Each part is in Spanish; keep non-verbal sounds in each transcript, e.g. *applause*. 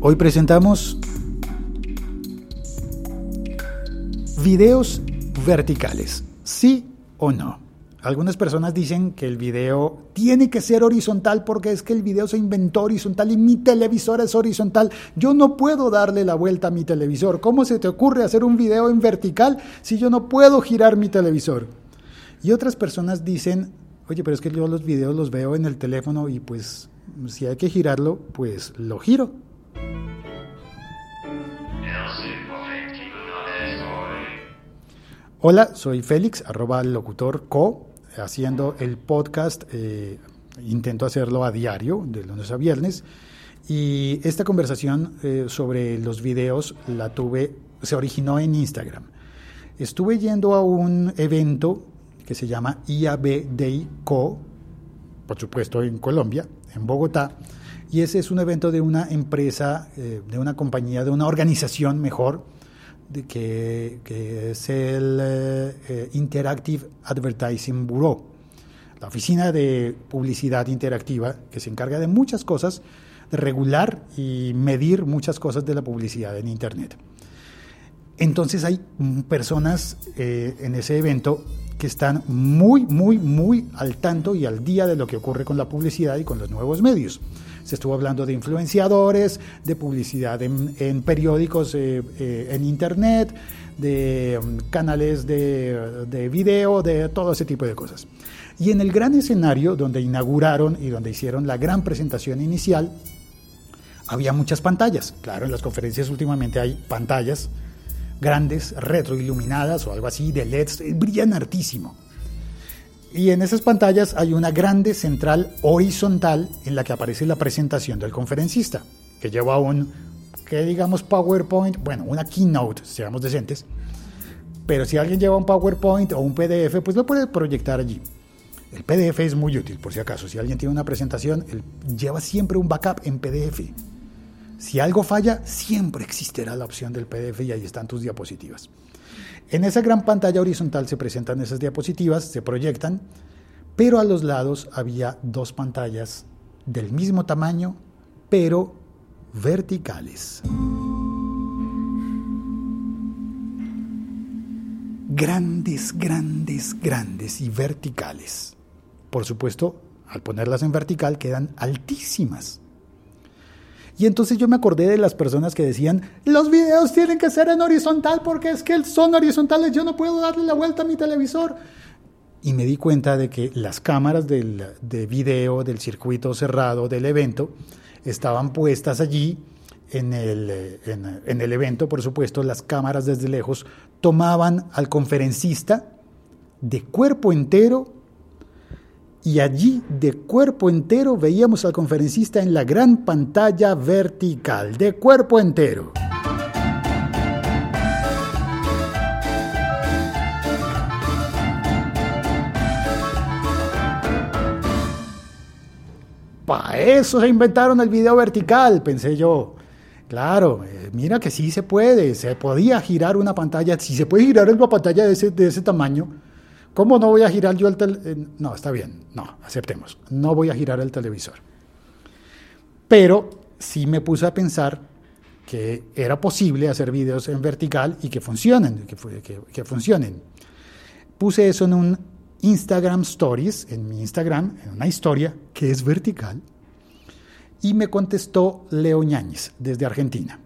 Hoy presentamos videos verticales, sí o no. Algunas personas dicen que el video tiene que ser horizontal porque es que el video se inventó horizontal y mi televisor es horizontal. Yo no puedo darle la vuelta a mi televisor. ¿Cómo se te ocurre hacer un video en vertical si yo no puedo girar mi televisor? Y otras personas dicen, oye, pero es que yo los videos los veo en el teléfono y pues si hay que girarlo, pues lo giro. Hola, soy Félix, arroba locutor co, haciendo el podcast. Eh, intento hacerlo a diario, de lunes a viernes. Y esta conversación eh, sobre los videos la tuve, se originó en Instagram. Estuve yendo a un evento que se llama IAB Day Co, por supuesto en Colombia, en Bogotá. Y ese es un evento de una empresa, eh, de una compañía, de una organización mejor, que, es el eh, eh, Interactive Advertising Bureau, la oficina de publicidad interactiva que se encarga de muchas cosas, de regular y medir muchas cosas de la publicidad en Internet. Entonces hay personas eh, en ese evento que están muy, muy, muy al tanto y al día de lo que ocurre con la publicidad y con los nuevos medios. Se estuvo hablando de influenciadores, de publicidad en, periódicos, eh, eh, en internet, de um, canales de, de video, de todo ese tipo de cosas. Y en el gran escenario donde inauguraron y donde hicieron la gran presentación inicial, había muchas pantallas. Claro, en las conferencias últimamente hay pantallas grandes, retroiluminadas o algo así, de LEDs, brillan hartísimo. Y en esas pantallas hay una grande central horizontal en la que aparece la presentación del conferencista, que lleva un, que digamos PowerPoint, bueno, una keynote, seamos decentes, pero si alguien lleva un PowerPoint o un PDF, pues lo puede proyectar allí. El PDF es muy útil, por si acaso. Si alguien tiene una presentación, él lleva siempre un backup en PDF. Si algo falla, siempre existirá la opción del PDF y ahí están tus diapositivas. En esa gran pantalla horizontal se presentan esas diapositivas, se proyectan, pero a los lados había dos pantallas del mismo tamaño, pero verticales. Grandes, grandes, grandes y verticales. Por supuesto, al ponerlas en vertical quedan altísimas. Y entonces yo me acordé de las personas que decían, los videos tienen que ser en horizontal porque es que son horizontales, yo no puedo darle la vuelta a mi televisor. Y me di cuenta de que las cámaras de video del circuito cerrado del evento estaban puestas allí en el, en el evento, por supuesto, las cámaras desde lejos tomaban al conferencista de cuerpo entero y allí de cuerpo entero veíamos al conferencista en la gran pantalla vertical, de cuerpo entero. Para eso se inventaron el video vertical, pensé yo. Claro, eh, mira que sí se puede, se podía girar una pantalla, si se puede girar una pantalla de ese, de ese tamaño, ¿Cómo no voy a girar yo el televisor? No, está bien, no, aceptemos. No voy a girar el televisor. Pero sí me puse a pensar que era posible hacer videos en vertical y que funcionen, que, que funcionen. Puse eso en un Instagram Stories, en mi Instagram, en una historia que es vertical, y me contestó Leo Ñáñez desde Argentina.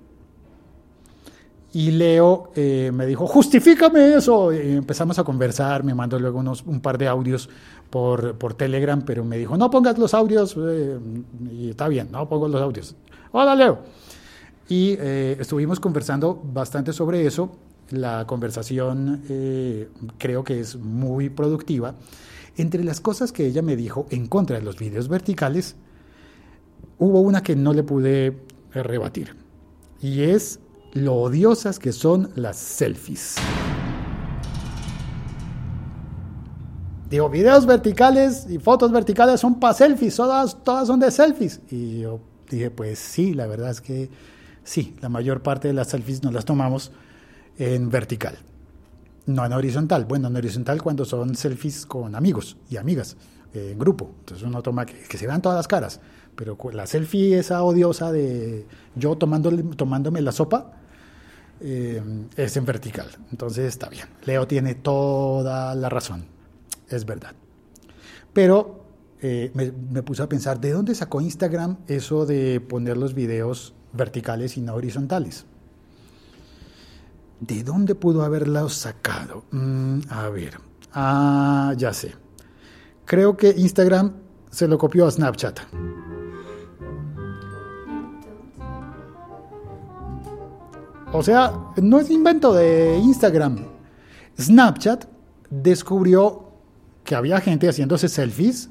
Y Leo eh, me dijo, justifícame eso. Y empezamos a conversar, me mandó luego unos, un par de audios por, por Telegram, pero me dijo, no pongas los audios. Eh, y está bien, no pongo los audios. Hola, Leo. Y eh, estuvimos conversando bastante sobre eso. La conversación creo que es muy productiva. Entre las cosas que ella me dijo en contra de los videos verticales, hubo una que no le pude rebatir. Y es lo odiosas que son las selfies. Digo, videos verticales y fotos verticales son para selfies, todas, todas son de selfies. Y yo dije, pues sí, la verdad es que sí, la mayor parte de las selfies nos las tomamos en vertical, no en horizontal. Bueno, en horizontal cuando son selfies con amigos y amigas, en grupo. Entonces uno toma que, que se vean todas las caras. Pero la selfie esa odiosa de yo tomándome la sopa eh, es en vertical. Entonces está bien. Leo tiene toda la razón. Es verdad. Pero eh, me, puse a pensar, ¿de dónde sacó Instagram eso de poner los videos verticales y no horizontales? ¿De dónde pudo haberla sacado? Mm, a ver, ah, ya sé. Creo que Instagram se lo copió a Snapchat. O sea, no es invento de Instagram. Snapchat descubrió que había gente haciéndose selfies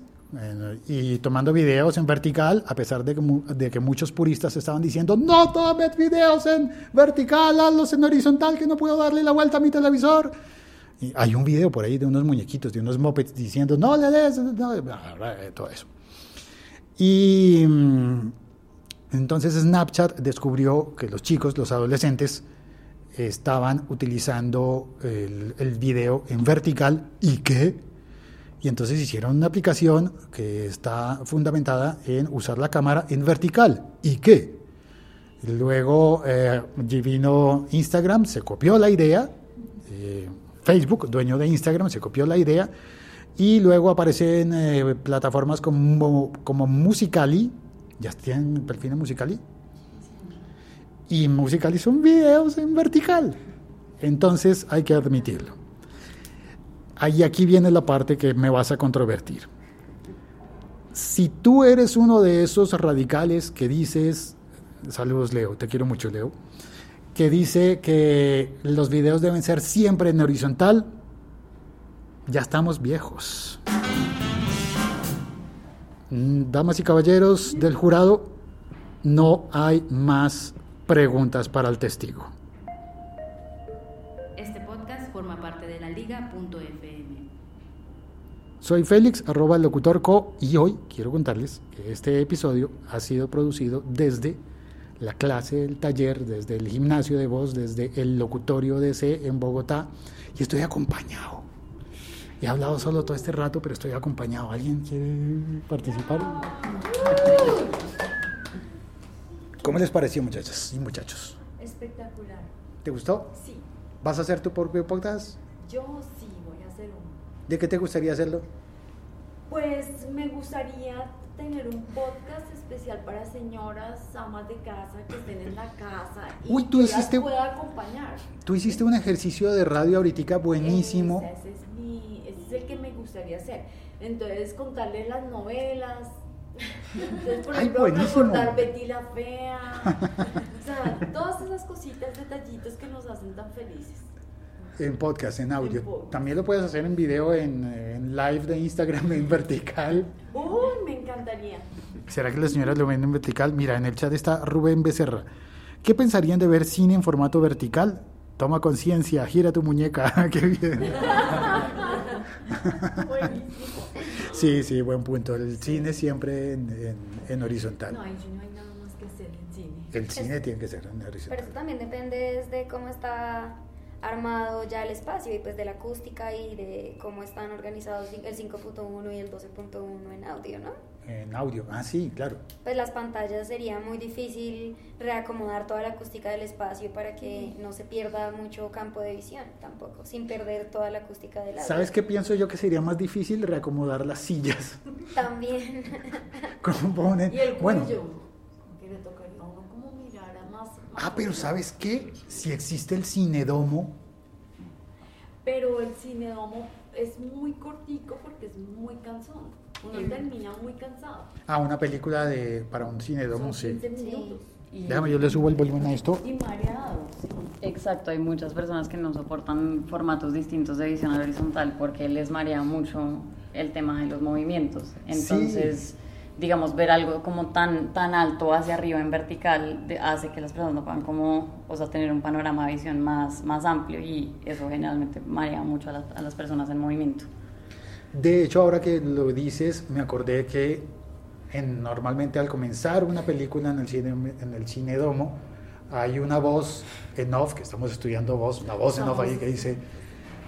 y tomando videos en vertical, a pesar de que, muchos puristas estaban diciendo, no tomes videos en vertical, hazlos en horizontal, que no puedo darle la vuelta a mi televisor. Hay un video por ahí de unos muñequitos, de unos mopeds diciendo, no le des, no, todo eso. Y mm, entonces Snapchat descubrió que los chicos, los adolescentes, estaban utilizando el, video en vertical y que y entonces hicieron una aplicación que está fundamentada en usar la cámara en vertical. ¿Y qué? Luego eh, vino Instagram, se copió la idea, eh, Facebook, dueño de Instagram, se copió la idea, y luego aparecen eh, plataformas como, como Musicali, tienen perfil en Musicali, y Musicali son videos en vertical. Entonces hay que admitirlo. Ahí aquí viene la parte que me vas a controvertir. Si tú eres uno de esos radicales que dices, saludos Leo, te quiero mucho Leo, que dice que los videos deben ser siempre en horizontal, ya estamos viejos. Mm, damas y caballeros del jurado, no hay más preguntas para el testigo. Soy Félix, arroba locutorco, y hoy quiero contarles que este episodio ha sido producido desde la clase, el taller, desde el gimnasio de voz, desde el locutorio DC en Bogotá, y estoy acompañado. He hablado solo todo este rato, pero estoy acompañado. ¿Alguien quiere participar? ¿Cómo les pareció, muchachas y muchachos? Espectacular. ¿Te gustó? Sí. ¿Vas a hacer tu propio podcast? Yo sí. ¿De qué te gustaría hacerlo? Pues me gustaría tener un podcast especial para señoras, amas de casa que estén en la casa y Uy, tú que hiciste, las pueda acompañar. Tú hiciste un ejercicio de radio ahorita buenísimo. Ese, ese es el que me gustaría hacer. Entonces, contarle las novelas. Entonces, por ejemplo, Ay, recordar Betty la Fea. o sea, todas esas cositas, detallitos que nos hacen tan felices. En podcast, en audio. También lo puedes hacer en video, en, live de Instagram en vertical. Uy, me encantaría. ¿Será que las señoras lo ven en vertical? Mira, en el chat está Rubén Becerra. ¿Qué pensarían de ver cine en formato vertical? Toma conciencia, gira tu muñeca. *laughs* ¡Qué bien! Sí, sí, buen punto. El cine siempre en, horizontal. No, no hay nada más que hacer en cine. El cine tiene que ser en horizontal. Pero eso también depende de cómo está armado ya el espacio y pues de la acústica y de cómo están organizados el 5.1 y el 12.1 en audio, ¿no? En audio, ah sí, claro. Pues las pantallas sería muy difícil reacomodar toda la acústica del espacio para que no se pierda mucho campo de visión tampoco, sin perder toda la acústica del audio. ¿Sabes qué pienso yo que sería más difícil reacomodar las sillas? *laughs* También. *laughs* ¿Cómo ponen? Y el bueno, que le tocaría como mirar a más Ah, pero ¿sabes qué? Si existe el cinedomo. Pero el cinedomo es muy cortico porque es muy cansón. Uno termina muy cansado. Ah, una película de para un cinedomo, Son 15 sí. minutos. Y- Déjame, yo le subo el volumen a esto. Y mareado, sí. Exacto, hay muchas personas que no soportan formatos distintos de visión horizontal porque les marea mucho el tema de los movimientos. Entonces, digamos, ver algo como tan, tan alto hacia arriba en vertical hace que las personas no puedan como, o sea, tener un panorama de visión más, más amplio y eso generalmente marea mucho a, las- a las personas en movimiento. De hecho, ahora que lo dices, me acordé que en, normalmente al comenzar una película en el cine en el cinedomo hay una voz en off que estamos estudiando voz, una voz en off ahí que dice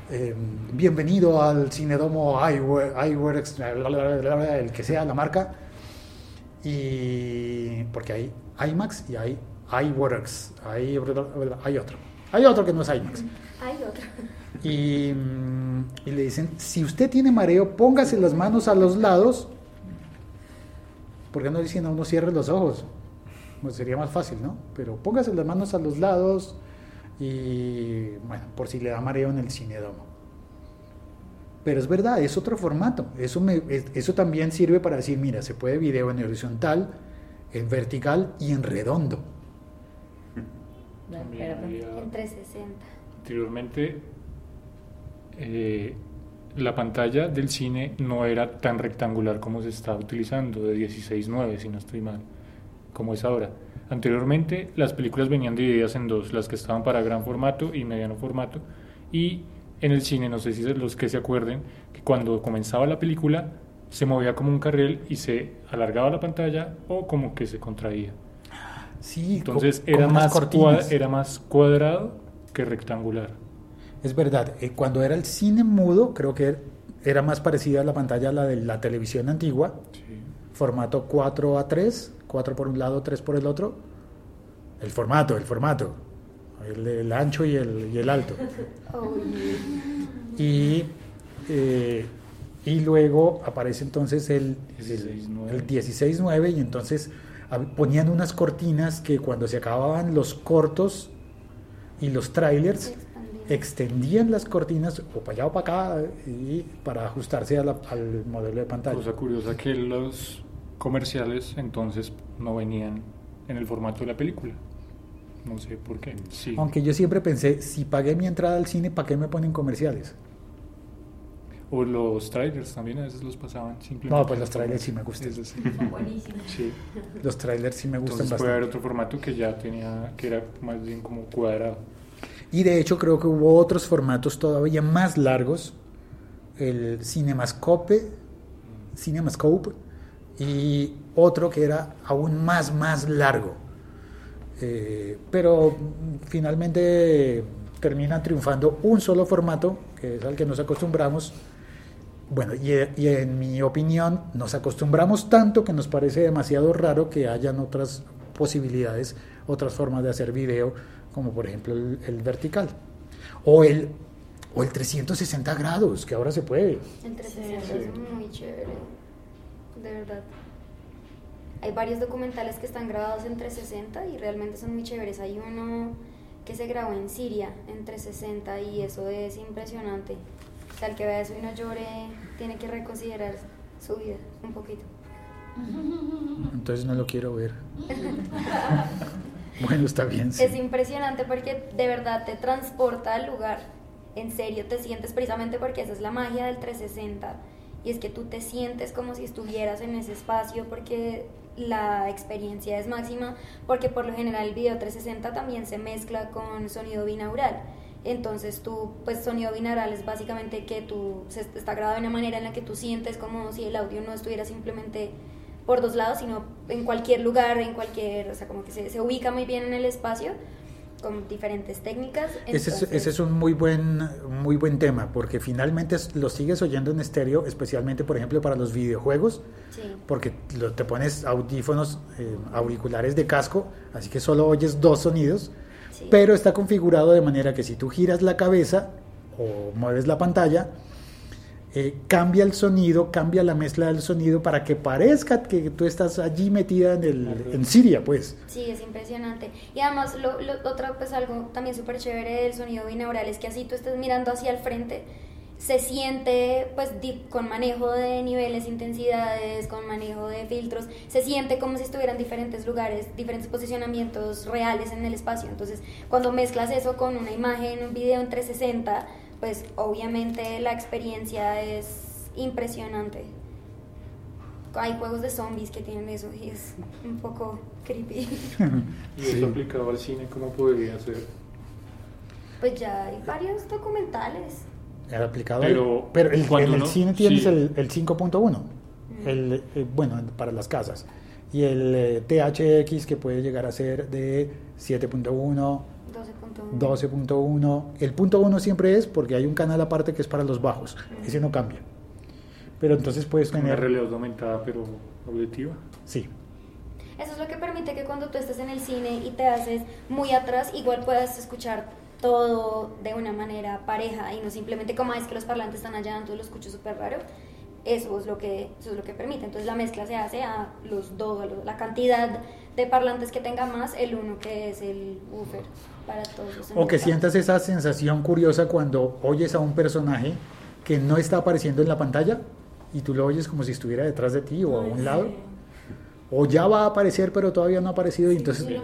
eh, bienvenido al cinedomo iWorks, el que sea la marca Y porque hay IMAX y hay iWorks, hay, hay otro. Hay otro que no es IMAX. Hay otro. Y, mm, y le dicen, si usted tiene mareo, póngase las manos a los lados. ¿Por qué no dicen a uno cierre los ojos? Pues sería más fácil, ¿no? Pero póngase las manos a los lados y, bueno, por si le da mareo en el cinedomo. Pero es verdad, es otro formato. Eso, me, es- eso también sirve para decir, mira, se puede video en horizontal, en vertical y en redondo. También había- En 360. Anteriormente, eh, la pantalla del cine no era tan rectangular como se está utilizando, de 16.9, si no estoy mal, como es ahora. Anteriormente, las películas venían divididas en dos, las que estaban para gran formato y mediano formato. Y en el cine, no sé si los que se acuerden, que cuando comenzaba la película se movía como un carril y se alargaba la pantalla o como que se contraía. Sí, Entonces era más, era más cuadrado que rectangular. Es verdad, eh, cuando era el cine mudo, creo que era más parecida a la pantalla a la de la televisión antigua, formato 4 a 3, 4 por un lado, 3 por el otro. El formato, el formato, el, el ancho y el, y el alto. *laughs* Y, eh, y luego aparece entonces el, el, 16:9. el 16.9 y entonces ponían unas cortinas que cuando se acababan los cortos y los trailers extendían las cortinas o para allá o para acá y para ajustarse a la- al modelo de pantalla. Cosa curiosa que los comerciales entonces no venían en el formato de la película. No sé por qué. Sí. Aunque yo siempre pensé, si pagué mi entrada al cine, ¿para qué me ponen comerciales? O los trailers también a veces los pasaban simplemente. No, pues los trailers sí me gustan. Son buenísimos. Sí. Los trailers sí me gustan Entonces puede haber bastante. otro formato que ya tenía, que era más bien como cuadrado. Y de hecho creo que hubo otros formatos todavía más largos. El Cinemascope, Cinemascope y otro que era aún más, más largo. Eh, pero finalmente termina triunfando un solo formato, que es al que nos acostumbramos. Bueno, y, y en mi opinión nos acostumbramos tanto que nos parece demasiado raro que hayan otras posibilidades, otras formas de hacer video, como por ejemplo el, el vertical. O el, o el 360 grados, que ahora se puede. El 360 Sí. es muy chévere. De verdad. Hay varios documentales que están grabados en 360 y realmente son muy chéveres. Hay uno que se grabó en Siria en 360 y eso es impresionante. O sea, el que vea eso y no llore tiene que reconsiderar su vida un poquito. *laughs* Entonces no lo quiero ver. *laughs* bueno, está bien. sí. Es impresionante porque de verdad te transporta al lugar. En serio, te sientes precisamente porque esa es la magia del 360. Y es que tú te sientes como si estuvieras en ese espacio porque la experiencia es máxima. Porque por lo general el video 360 también se mezcla con sonido binaural. Entonces tú, pues sonido binaural es básicamente que tú, se está grabado de una manera en la que tú sientes como si el audio no estuviera simplemente por dos lados, sino en cualquier lugar, en cualquier, o sea, como que se, se ubica muy bien en el espacio con diferentes técnicas. Ese es, Entonces, ese es un muy buen, muy buen tema, porque finalmente lo sigues oyendo en estéreo, especialmente, por ejemplo, para los videojuegos, sí, porque lo- te pones audífonos, eh, auriculares de casco, así que solo oyes dos sonidos, sí. pero está configurado de manera que si tú giras la cabeza o mueves la pantalla, eh, cambia el sonido, cambia la mezcla del sonido para que parezca que tú estás allí metida en, el, en Siria, pues. Sí, es impresionante. Y además, lo, lo, otra, pues algo también súper chévere del sonido binaural es que así tú estés mirando hacia el frente, se siente, pues, con manejo de niveles, intensidades, con manejo de filtros, se siente como si estuvieran diferentes lugares, diferentes posicionamientos reales en el espacio. Entonces, cuando mezclas eso con una imagen, un video en 360, pues, obviamente la experiencia es impresionante. Hay juegos de zombies que tienen eso y es un poco creepy. *laughs* Y eso aplicado al cine, ¿cómo podría ser? Pues ya hay varios documentales. El aplicado. Pero, pero el, el uno- cine tienes sí. el, el 5.1, el, eh, bueno, para las casas. Y el eh, THX que puede llegar a ser de 7.1, 12.1. 12.1. El punto 1 siempre es porque hay un canal aparte que es para los bajos. Ese no cambia. Pero entonces puedes Una tener. realidad aumentada, pero auditiva. Sí. Eso es lo que permite que cuando tú estés en el cine y te haces muy atrás, igual puedas escuchar todo de una manera pareja y no simplemente como "Ah, es que los parlantes están allá, entonces lo escucho súper raro. Eso es, lo que, eso es lo que permite. Entonces la mezcla se hace a los dos, a los- la cantidad de parlantes que tenga más el uno que es el buffer para todos los O que sientas esa sensación curiosa cuando oyes a un personaje que no está apareciendo en la pantalla y tú lo oyes como si estuviera detrás de ti o a un lado. O ya va a aparecer pero todavía no ha aparecido y entonces mira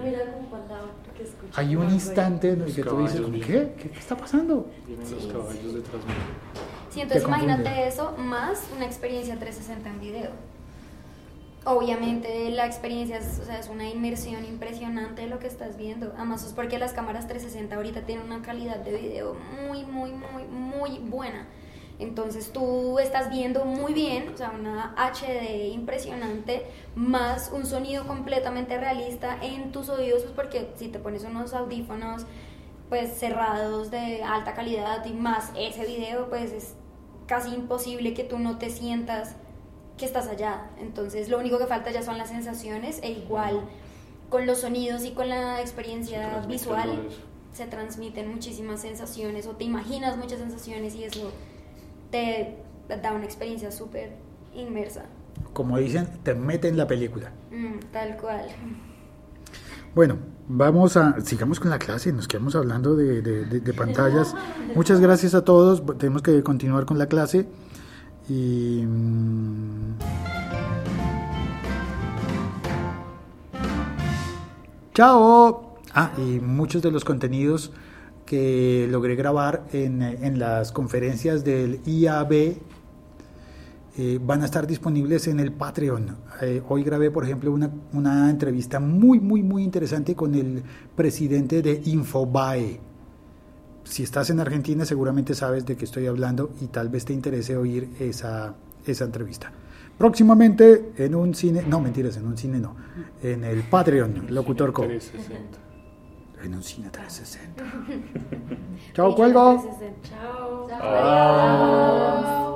hay un instante en el que tú dices, ¿qué? ¿Qué, está pasando? Vienen los Sí, caballos detrás mío. Sí, entonces imagínate eso más una experiencia 360 en video. Obviamente la experiencia es, o sea, es una inmersión impresionante de lo que estás viendo. Además es porque las cámaras 360 ahorita tienen una calidad de video muy, muy, muy, muy buena. Entonces tú estás viendo muy bien, o sea, una HD impresionante, más un sonido completamente realista en tus oídos, pues porque si te pones unos audífonos pues cerrados de alta calidad y más ese video, pues es casi imposible que tú no te sientas que estás allá. Entonces lo único que falta ya son las sensaciones e igual con los sonidos y con la experiencia visual se transmiten muchísimas sensaciones o te imaginas muchas sensaciones y eso te da una experiencia súper inmersa. Como dicen, te mete en la película. Mm, tal cual. Bueno, vamos a, sigamos con la clase, nos quedamos hablando de, de- de- de pantallas. Muchas gracias a todos, tenemos que continuar con la clase. Y... mm, Chao. Ah, y muchos de los contenidos que logré grabar en, en las conferencias del IAB eh, van a estar disponibles en el Patreon. Eh, hoy grabé, por ejemplo, una, una entrevista muy, muy, muy interesante con el presidente de Infobae. Si estás en Argentina, seguramente sabes de qué estoy hablando y tal vez te interese oír esa, esa entrevista. Próximamente en un cine, no mentiras, en un cine no, en el Patreon, Locutor Co. 360. En un cine 360. *laughs* Chao, cuelgo. Chao. Chao.